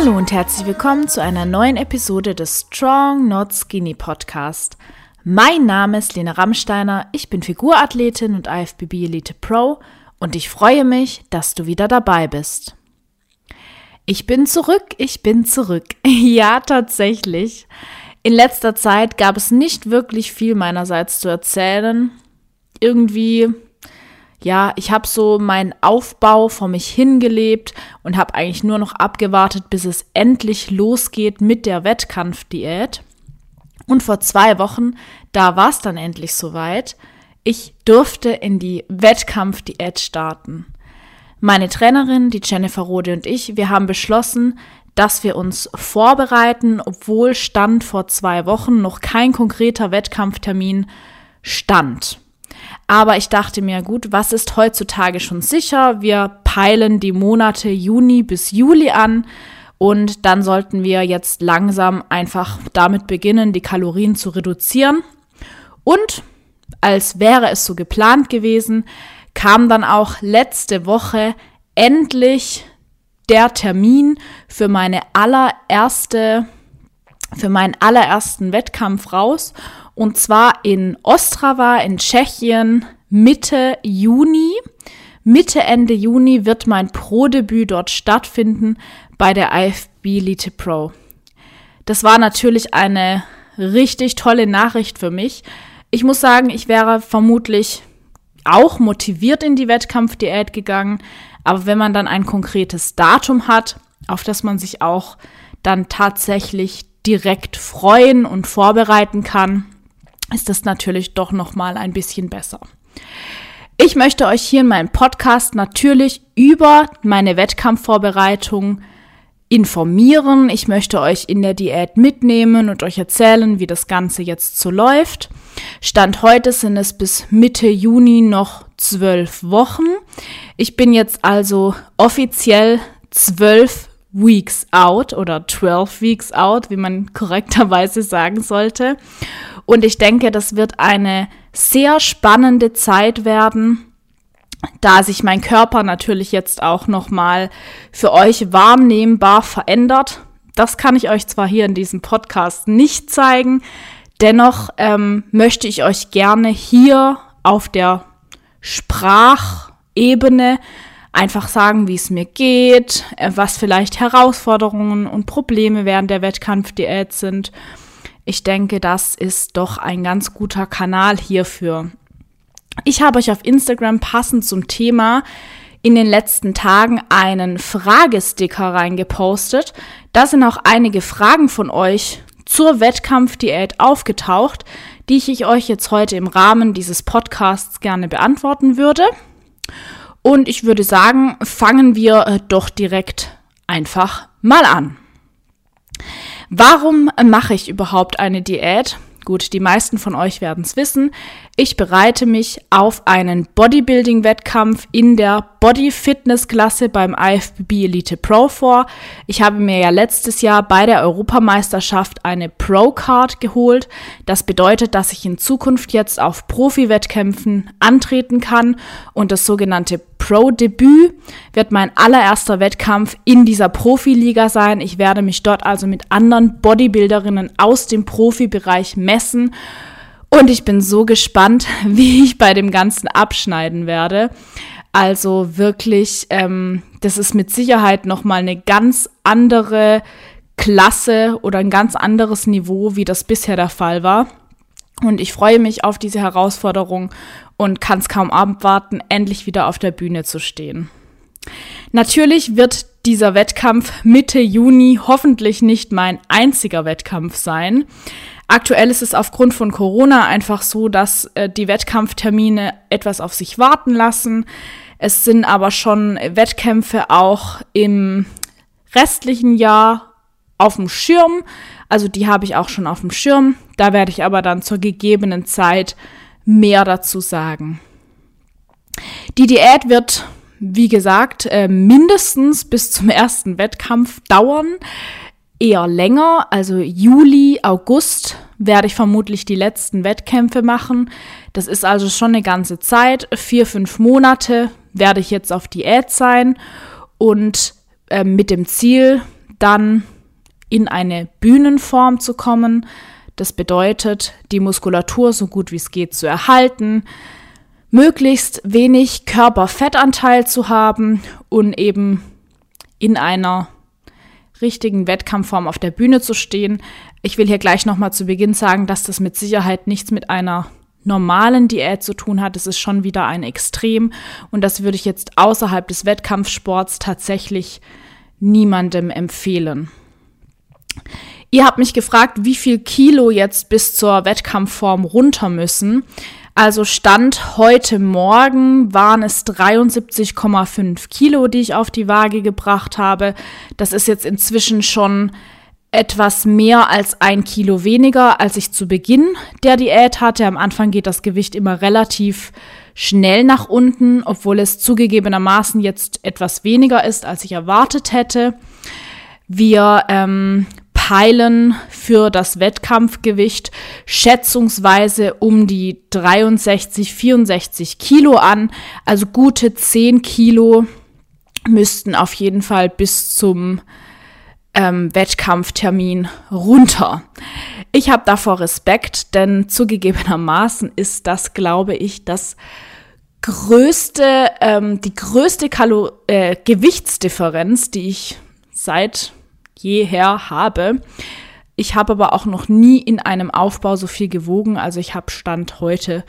Hallo und herzlich willkommen zu einer neuen Episode des Strong Not Skinny Podcast. Mein Name ist Lena Rammsteiner, ich bin Figurathletin und IFBB Elite Pro und ich freue mich, dass du wieder dabei bist. Ich bin zurück, ich bin zurück. ja, tatsächlich. In letzter Zeit gab es nicht wirklich viel meinerseits zu erzählen. Irgendwie ja, ich habe so meinen Aufbau vor mich hingelebt und habe eigentlich nur noch abgewartet, bis es endlich losgeht mit der Wettkampfdiät. Und vor zwei Wochen, da war es dann endlich soweit. Ich durfte in die Wettkampfdiät starten. Meine Trainerin, die Jennifer Rode und ich, wir haben beschlossen, dass wir uns vorbereiten, obwohl Stand vor zwei Wochen noch kein konkreter Wettkampftermin stand. Aber ich dachte mir, gut, was ist heutzutage schon sicher? Wir peilen die Monate Juni bis Juli an und dann sollten wir jetzt langsam einfach damit beginnen, die Kalorien zu reduzieren. Und als wäre es so geplant gewesen, kam dann auch letzte Woche endlich der Termin für meine allererste, für meinen allerersten Wettkampf raus und zwar in Ostrava in Tschechien Mitte Juni. Mitte, Ende Juni wird mein Pro-Debüt dort stattfinden bei der IFB Elite Pro. Das war natürlich eine richtig tolle Nachricht für mich. Ich muss sagen, ich wäre vermutlich auch motiviert in die Wettkampfdiät gegangen, aber wenn man dann ein konkretes Datum hat, auf das man sich auch dann tatsächlich direkt freuen und vorbereiten kann, ist das natürlich doch noch mal ein bisschen besser. Ich möchte euch hier in meinem Podcast natürlich über meine Wettkampfvorbereitung informieren. Ich möchte euch in der Diät mitnehmen und euch erzählen, wie das Ganze jetzt so läuft. Stand heute sind es bis Mitte Juni noch zwölf Wochen. Ich bin jetzt also offiziell zwölf Weeks out oder 12 Weeks out, wie man korrekterweise sagen sollte. Und ich denke, das wird eine sehr spannende Zeit werden, da sich mein Körper natürlich jetzt auch nochmal für euch wahrnehmbar verändert. Das kann ich euch zwar hier in diesem Podcast nicht zeigen, dennoch ähm, möchte ich euch gerne hier auf der Sprachebene einfach sagen, wie es mir geht, äh, was vielleicht Herausforderungen und Probleme während der Wettkampfdiät sind ich denke, das ist doch ein ganz guter Kanal hierfür. Ich habe euch auf Instagram passend zum Thema in den letzten Tagen einen Fragesticker reingepostet. Da sind auch einige Fragen von euch zur Wettkampfdiät aufgetaucht, die ich euch jetzt heute im Rahmen dieses Podcasts gerne beantworten würde. Und ich würde sagen, fangen wir äh, doch direkt einfach mal an. Warum mache ich überhaupt eine Diät? Gut, die meisten von euch werden es wissen. Ich bereite mich auf einen Bodybuilding-Wettkampf in der Body-Fitness-Klasse beim IFBB Elite Pro vor. Ich habe mir ja letztes Jahr bei der Europameisterschaft eine Pro-Card geholt. Das bedeutet, dass ich in Zukunft jetzt auf Profi-Wettkämpfen antreten kann und das sogenannte Pro-Debüt wird mein allererster Wettkampf in dieser Profiliga sein. Ich werde mich dort also mit anderen Bodybuilderinnen aus dem Profibereich messen. Und ich bin so gespannt, wie ich bei dem Ganzen abschneiden werde. Also wirklich, ähm, das ist mit Sicherheit nochmal eine ganz andere Klasse oder ein ganz anderes Niveau, wie das bisher der Fall war. Und ich freue mich auf diese Herausforderung und kann es kaum abwarten, endlich wieder auf der Bühne zu stehen. Natürlich wird dieser Wettkampf Mitte Juni hoffentlich nicht mein einziger Wettkampf sein. Aktuell ist es aufgrund von Corona einfach so, dass äh, die Wettkampftermine etwas auf sich warten lassen. Es sind aber schon Wettkämpfe auch im restlichen Jahr auf dem Schirm. Also die habe ich auch schon auf dem Schirm. Da werde ich aber dann zur gegebenen Zeit mehr dazu sagen. Die Diät wird, wie gesagt, äh, mindestens bis zum ersten Wettkampf dauern. Eher länger, also Juli, August werde ich vermutlich die letzten Wettkämpfe machen. Das ist also schon eine ganze Zeit. Vier, fünf Monate werde ich jetzt auf Diät sein und äh, mit dem Ziel, dann in eine Bühnenform zu kommen. Das bedeutet, die Muskulatur so gut wie es geht zu erhalten, möglichst wenig Körperfettanteil zu haben und eben in einer richtigen Wettkampfform auf der Bühne zu stehen. Ich will hier gleich nochmal zu Beginn sagen, dass das mit Sicherheit nichts mit einer normalen Diät zu tun hat. Es ist schon wieder ein Extrem und das würde ich jetzt außerhalb des Wettkampfsports tatsächlich niemandem empfehlen. Ihr habt mich gefragt, wie viel Kilo jetzt bis zur Wettkampfform runter müssen. Also Stand heute Morgen waren es 73,5 Kilo, die ich auf die Waage gebracht habe. Das ist jetzt inzwischen schon etwas mehr als ein Kilo weniger, als ich zu Beginn der Diät hatte. Am Anfang geht das Gewicht immer relativ schnell nach unten, obwohl es zugegebenermaßen jetzt etwas weniger ist, als ich erwartet hätte. Wir ähm, peilen für das Wettkampfgewicht schätzungsweise um die 63, 64 Kilo an. Also gute 10 Kilo müssten auf jeden Fall bis zum ähm, Wettkampftermin runter. Ich habe davor Respekt, denn zugegebenermaßen ist das, glaube ich, das größte, ähm, die größte Kalo äh, Gewichtsdifferenz, die ich seit jeher habe. Ich habe aber auch noch nie in einem Aufbau so viel gewogen. Also ich habe Stand heute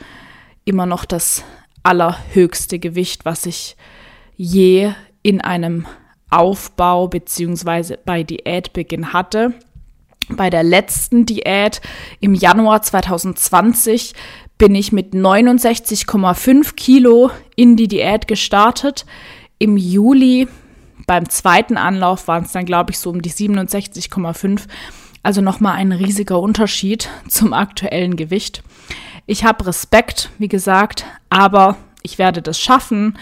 immer noch das allerhöchste Gewicht, was ich je in einem Aufbau beziehungsweise bei Diätbeginn hatte. Bei der letzten Diät im Januar 2020 bin ich mit 69,5 Kilo in die Diät gestartet. Im Juli beim zweiten Anlauf waren es dann, glaube ich, so um die 67,5. Also nochmal ein riesiger Unterschied zum aktuellen Gewicht. Ich habe Respekt, wie gesagt, aber ich werde das schaffen.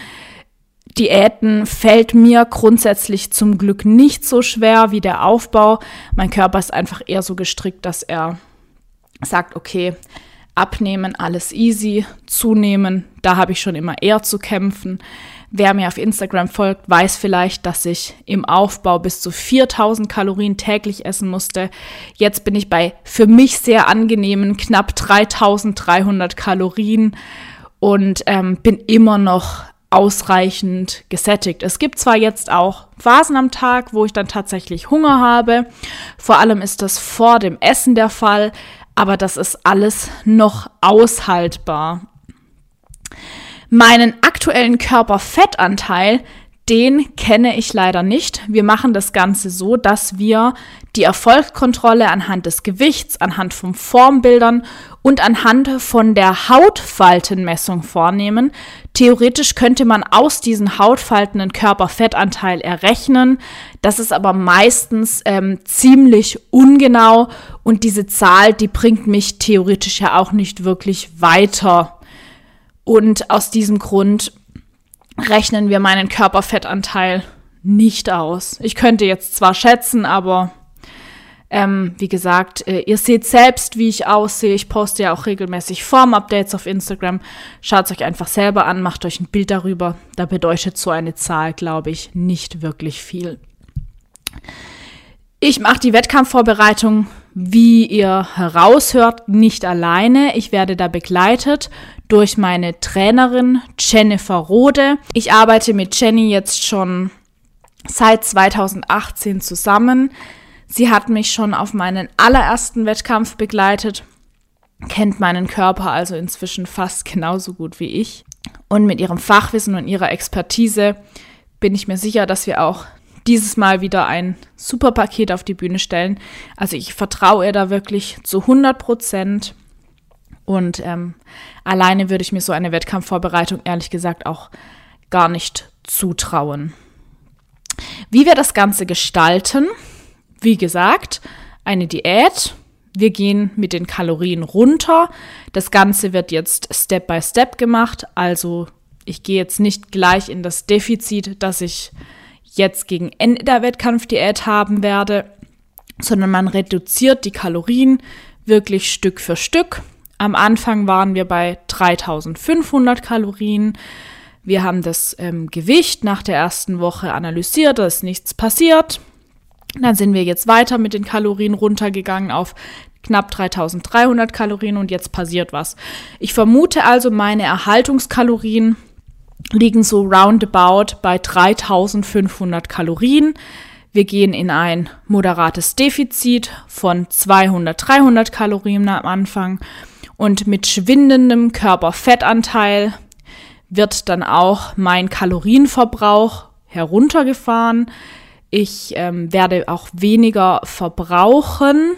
Diäten fällt mir grundsätzlich zum Glück nicht so schwer wie der Aufbau. Mein Körper ist einfach eher so gestrickt, dass er sagt, okay, abnehmen, alles easy, zunehmen, da habe ich schon immer eher zu kämpfen. Wer mir auf Instagram folgt, weiß vielleicht, dass ich im Aufbau bis zu 4000 Kalorien täglich essen musste. Jetzt bin ich bei für mich sehr angenehmen knapp 3300 Kalorien und ähm, bin immer noch ausreichend gesättigt. Es gibt zwar jetzt auch Phasen am Tag, wo ich dann tatsächlich Hunger habe. Vor allem ist das vor dem Essen der Fall, aber das ist alles noch aushaltbar. Meinen aktuellen Körperfettanteil, den kenne ich leider nicht. Wir machen das Ganze so, dass wir die Erfolgskontrolle anhand des Gewichts, anhand von Formbildern und anhand von der Hautfaltenmessung vornehmen. Theoretisch könnte man aus diesen Hautfalten einen Körperfettanteil errechnen. Das ist aber meistens ähm, ziemlich ungenau und diese Zahl, die bringt mich theoretisch ja auch nicht wirklich weiter. Und aus diesem Grund rechnen wir meinen Körperfettanteil nicht aus. Ich könnte jetzt zwar schätzen, aber ähm, wie gesagt, äh, ihr seht selbst, wie ich aussehe. Ich poste ja auch regelmäßig Form-Updates auf Instagram. Schaut es euch einfach selber an, macht euch ein Bild darüber. Da bedeutet so eine Zahl, glaube ich, nicht wirklich viel. Ich mache die Wettkampfvorbereitung, wie ihr heraushört, nicht alleine. Ich werde da begleitet durch meine Trainerin Jennifer Rode. Ich arbeite mit Jenny jetzt schon seit 2018 zusammen. Sie hat mich schon auf meinen allerersten Wettkampf begleitet, kennt meinen Körper also inzwischen fast genauso gut wie ich. Und mit ihrem Fachwissen und ihrer Expertise bin ich mir sicher, dass wir auch dieses Mal wieder ein super Paket auf die Bühne stellen. Also ich vertraue ihr da wirklich zu 100 Prozent. Und ähm, alleine würde ich mir so eine Wettkampfvorbereitung ehrlich gesagt auch gar nicht zutrauen. Wie wir das Ganze gestalten, wie gesagt, eine Diät. Wir gehen mit den Kalorien runter. Das Ganze wird jetzt Step by Step gemacht. Also ich gehe jetzt nicht gleich in das Defizit, das ich jetzt gegen Ende der Wettkampfdiät haben werde, sondern man reduziert die Kalorien wirklich Stück für Stück. Am Anfang waren wir bei 3500 Kalorien. Wir haben das ähm, Gewicht nach der ersten Woche analysiert, da ist nichts passiert. Dann sind wir jetzt weiter mit den Kalorien runtergegangen auf knapp 3300 Kalorien und jetzt passiert was. Ich vermute also, meine Erhaltungskalorien liegen so roundabout bei 3500 Kalorien. Wir gehen in ein moderates Defizit von 200, 300 Kalorien am Anfang und mit schwindendem Körperfettanteil wird dann auch mein Kalorienverbrauch heruntergefahren. Ich ähm, werde auch weniger verbrauchen.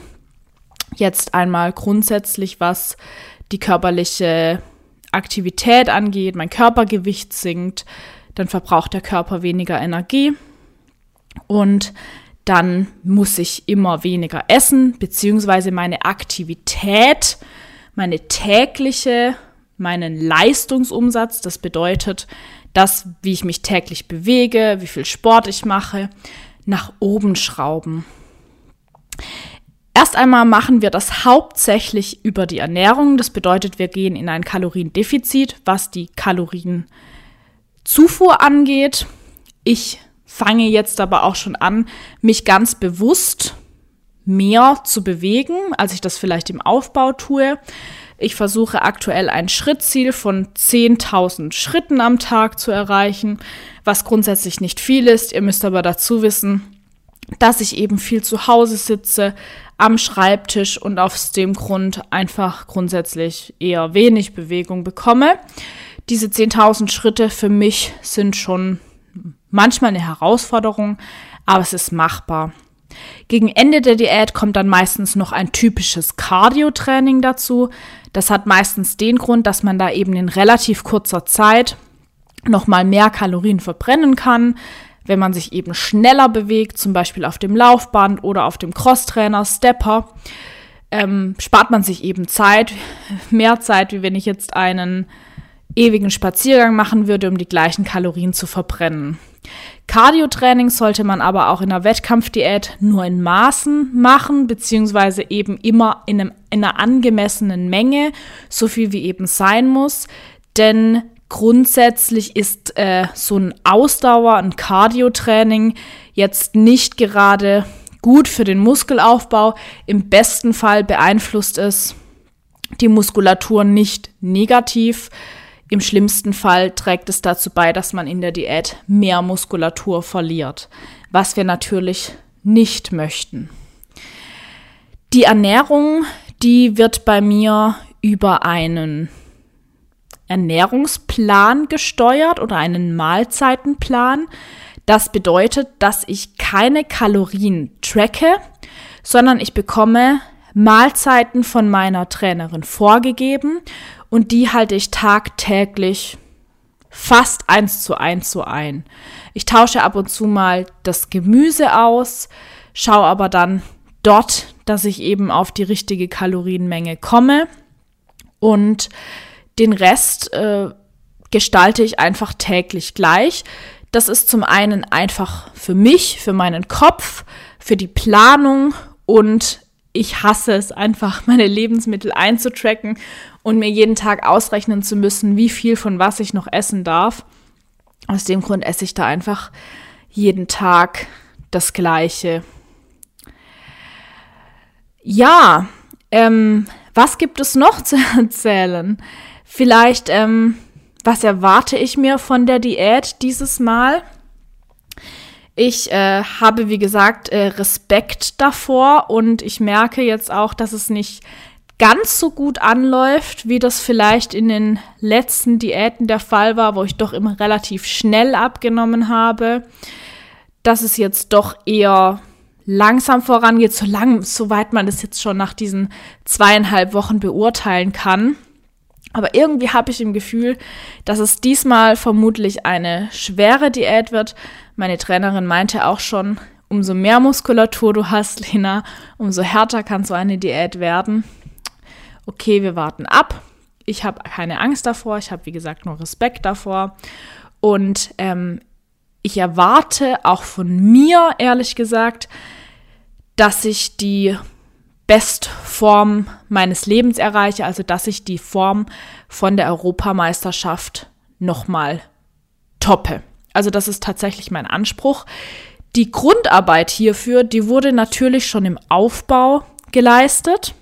Jetzt einmal grundsätzlich, was die körperliche Aktivität angeht, mein Körpergewicht sinkt, dann verbraucht der Körper weniger Energie und dann muss ich immer weniger essen, beziehungsweise meine Aktivität, meine tägliche, meinen Leistungsumsatz, das bedeutet, das, wie ich mich täglich bewege, wie viel Sport ich mache, nach oben schrauben. Erst einmal machen wir das hauptsächlich über die Ernährung. Das bedeutet, wir gehen in ein Kaloriendefizit, was die Kalorienzufuhr angeht. Ich fange jetzt aber auch schon an, mich ganz bewusst mehr zu bewegen, als ich das vielleicht im Aufbau tue. Ich versuche aktuell ein Schrittziel von 10.000 Schritten am Tag zu erreichen, was grundsätzlich nicht viel ist. Ihr müsst aber dazu wissen, dass ich eben viel zu Hause sitze, am Schreibtisch und aus dem Grund einfach grundsätzlich eher wenig Bewegung bekomme. Diese 10.000 Schritte für mich sind schon manchmal eine Herausforderung, aber es ist machbar. Gegen Ende der Diät kommt dann meistens noch ein typisches Cardio-Training dazu. Das hat meistens den Grund, dass man da eben in relativ kurzer Zeit nochmal mehr Kalorien verbrennen kann, wenn man sich eben schneller bewegt, zum Beispiel auf dem Laufband oder auf dem Crosstrainer, Stepper, ähm, spart man sich eben Zeit, mehr Zeit, wie wenn ich jetzt einen ewigen Spaziergang machen würde, um die gleichen Kalorien zu verbrennen. Cardio-Training sollte man aber auch in der Wettkampfdiät nur in Maßen machen, beziehungsweise eben immer in, einem, in einer angemessenen Menge, so viel wie eben sein muss. Denn grundsätzlich ist äh, so ein Ausdauer, ein Cardio-Training jetzt nicht gerade gut für den Muskelaufbau. Im besten Fall beeinflusst es die Muskulatur nicht negativ. Im schlimmsten Fall trägt es dazu bei, dass man in der Diät mehr Muskulatur verliert, was wir natürlich nicht möchten. Die Ernährung, die wird bei mir über einen Ernährungsplan gesteuert oder einen Mahlzeitenplan. Das bedeutet, dass ich keine Kalorien tracke, sondern ich bekomme Mahlzeiten von meiner Trainerin vorgegeben und die halte ich tagtäglich fast eins zu eins so ein. Ich tausche ab und zu mal das Gemüse aus, schaue aber dann dort, dass ich eben auf die richtige Kalorienmenge komme und den Rest äh, gestalte ich einfach täglich gleich. Das ist zum einen einfach für mich, für meinen Kopf, für die Planung und ich hasse es einfach, meine Lebensmittel einzutracken und mir jeden Tag ausrechnen zu müssen, wie viel von was ich noch essen darf. Aus dem Grund esse ich da einfach jeden Tag das Gleiche. Ja, ähm, was gibt es noch zu erzählen? Vielleicht, ähm, was erwarte ich mir von der Diät dieses Mal? Ich äh, habe, wie gesagt, äh, Respekt davor und ich merke jetzt auch, dass es nicht ganz so gut anläuft, wie das vielleicht in den letzten Diäten der Fall war, wo ich doch immer relativ schnell abgenommen habe, dass es jetzt doch eher langsam vorangeht, so lang, soweit man es jetzt schon nach diesen zweieinhalb Wochen beurteilen kann. Aber irgendwie habe ich im Gefühl, dass es diesmal vermutlich eine schwere Diät wird. Meine Trainerin meinte auch schon, umso mehr Muskulatur du hast, Lena, umso härter kann so eine Diät werden okay, wir warten ab. Ich habe keine Angst davor, ich habe wie gesagt nur Respekt davor. Und ähm, ich erwarte auch von mir, ehrlich gesagt, dass ich die Bestform meines Lebens erreiche, also dass ich die Form von der Europameisterschaft nochmal toppe. Also das ist tatsächlich mein Anspruch. Die Grundarbeit hierfür, die wurde natürlich schon im Aufbau geleistet.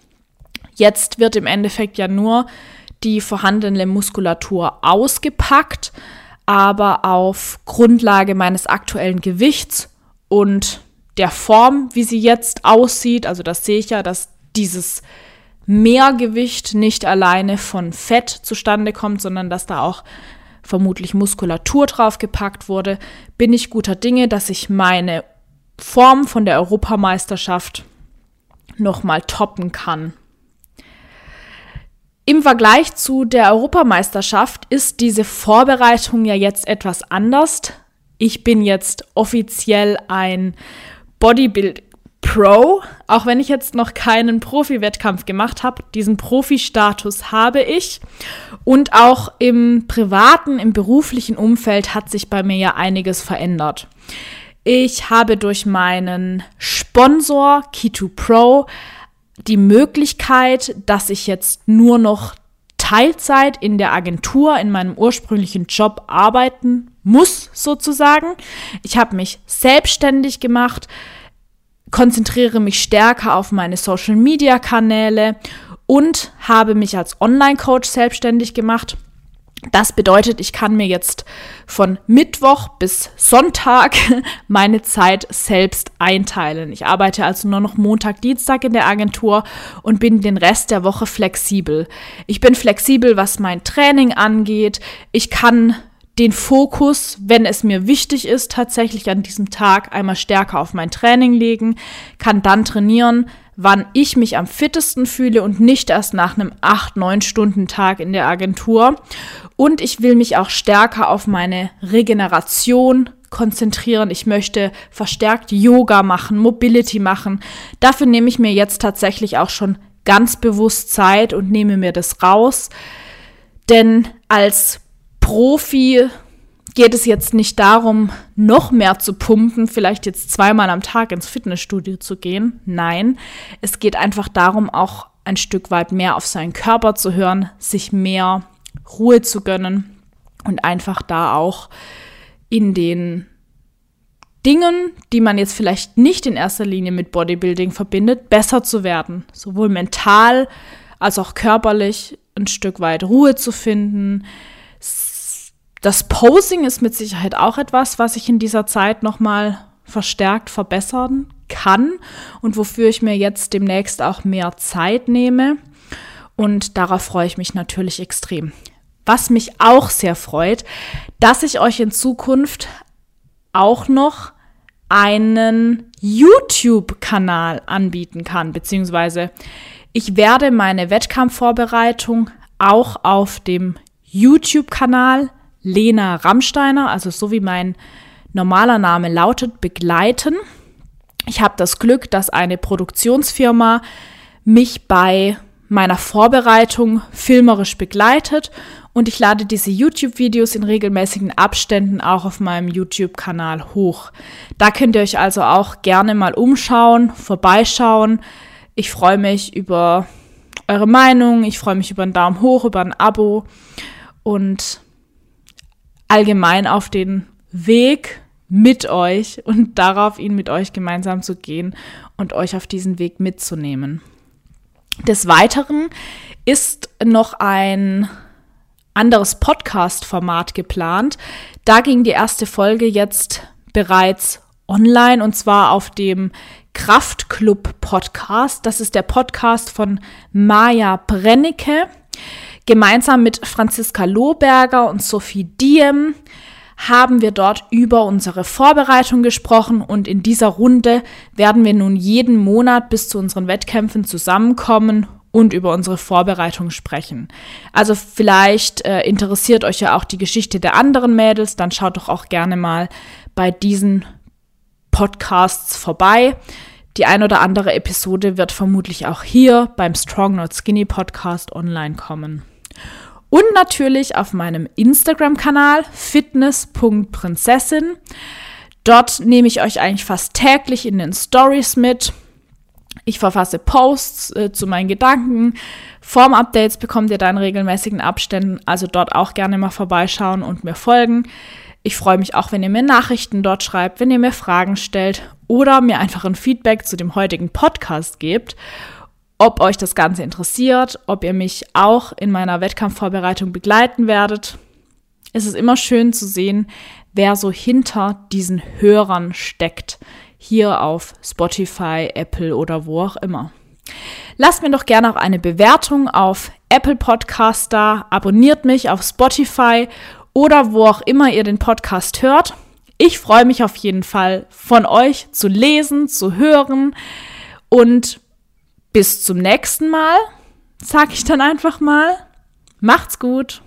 Jetzt wird im Endeffekt ja nur die vorhandene Muskulatur ausgepackt, aber auf Grundlage meines aktuellen Gewichts und der Form, wie sie jetzt aussieht, also das sehe ich ja, dass dieses Mehrgewicht nicht alleine von Fett zustande kommt, sondern dass da auch vermutlich Muskulatur draufgepackt wurde, bin ich guter Dinge, dass ich meine Form von der Europameisterschaft nochmal toppen kann. Im Vergleich zu der Europameisterschaft ist diese Vorbereitung ja jetzt etwas anders. Ich bin jetzt offiziell ein Bodybuild Pro, auch wenn ich jetzt noch keinen Profi-Wettkampf gemacht habe. Diesen Profi-Status habe ich. Und auch im privaten, im beruflichen Umfeld hat sich bei mir ja einiges verändert. Ich habe durch meinen Sponsor Key2 Pro die Möglichkeit, dass ich jetzt nur noch Teilzeit in der Agentur, in meinem ursprünglichen Job arbeiten muss, sozusagen. Ich habe mich selbstständig gemacht, konzentriere mich stärker auf meine Social-Media-Kanäle und habe mich als Online-Coach selbstständig gemacht das bedeutet, ich kann mir jetzt von Mittwoch bis Sonntag meine Zeit selbst einteilen. Ich arbeite also nur noch Montag, Dienstag in der Agentur und bin den Rest der Woche flexibel. Ich bin flexibel, was mein Training angeht. Ich kann den Fokus, wenn es mir wichtig ist, tatsächlich an diesem Tag einmal stärker auf mein Training legen, kann dann trainieren, wann ich mich am fittesten fühle und nicht erst nach einem 8-9 Stunden Tag in der Agentur. Und ich will mich auch stärker auf meine Regeneration konzentrieren. Ich möchte verstärkt Yoga machen, Mobility machen. Dafür nehme ich mir jetzt tatsächlich auch schon ganz bewusst Zeit und nehme mir das raus. Denn als Profi geht es jetzt nicht darum, noch mehr zu pumpen, vielleicht jetzt zweimal am Tag ins Fitnessstudio zu gehen. Nein, es geht einfach darum, auch ein Stück weit mehr auf seinen Körper zu hören, sich mehr Ruhe zu gönnen und einfach da auch in den Dingen, die man jetzt vielleicht nicht in erster Linie mit Bodybuilding verbindet, besser zu werden. Sowohl mental als auch körperlich ein Stück weit Ruhe zu finden, das Posing ist mit Sicherheit auch etwas, was ich in dieser Zeit nochmal verstärkt verbessern kann und wofür ich mir jetzt demnächst auch mehr Zeit nehme. Und darauf freue ich mich natürlich extrem. Was mich auch sehr freut, dass ich euch in Zukunft auch noch einen YouTube-Kanal anbieten kann, beziehungsweise ich werde meine Wettkampfvorbereitung auch auf dem YouTube-Kanal Lena Rammsteiner, also so wie mein normaler Name lautet, begleiten. Ich habe das Glück, dass eine Produktionsfirma mich bei meiner Vorbereitung filmerisch begleitet und ich lade diese YouTube-Videos in regelmäßigen Abständen auch auf meinem YouTube-Kanal hoch. Da könnt ihr euch also auch gerne mal umschauen, vorbeischauen. Ich freue mich über eure Meinung, ich freue mich über einen Daumen hoch, über ein Abo und allgemein auf den Weg mit euch und darauf, ihn mit euch gemeinsam zu gehen und euch auf diesen Weg mitzunehmen. Des Weiteren ist noch ein anderes Podcast-Format geplant. Da ging die erste Folge jetzt bereits online und zwar auf dem Kraftclub Podcast. Das ist der Podcast von Maja Brennecke. Gemeinsam mit Franziska Lohberger und Sophie Diem haben wir dort über unsere Vorbereitung gesprochen und in dieser Runde werden wir nun jeden Monat bis zu unseren Wettkämpfen zusammenkommen und über unsere Vorbereitung sprechen. Also vielleicht äh, interessiert euch ja auch die Geschichte der anderen Mädels, dann schaut doch auch gerne mal bei diesen Podcasts vorbei. Die ein oder andere Episode wird vermutlich auch hier beim Strong Not Skinny Podcast online kommen. Und natürlich auf meinem Instagram-Kanal fitness.prinzessin. Dort nehme ich euch eigentlich fast täglich in den Stories mit. Ich verfasse Posts äh, zu meinen Gedanken. Form-Updates bekommt ihr da in regelmäßigen Abständen. Also dort auch gerne mal vorbeischauen und mir folgen. Ich freue mich auch, wenn ihr mir Nachrichten dort schreibt, wenn ihr mir Fragen stellt oder mir einfach ein Feedback zu dem heutigen Podcast gebt, ob euch das Ganze interessiert, ob ihr mich auch in meiner Wettkampfvorbereitung begleiten werdet. Es ist immer schön zu sehen, wer so hinter diesen Hörern steckt. Hier auf Spotify, Apple oder wo auch immer. Lasst mir doch gerne auch eine Bewertung auf Apple Podcast da, abonniert mich auf Spotify oder wo auch immer ihr den Podcast hört. Ich freue mich auf jeden Fall von euch zu lesen, zu hören und bis zum nächsten Mal, sag ich dann einfach mal. Macht's gut.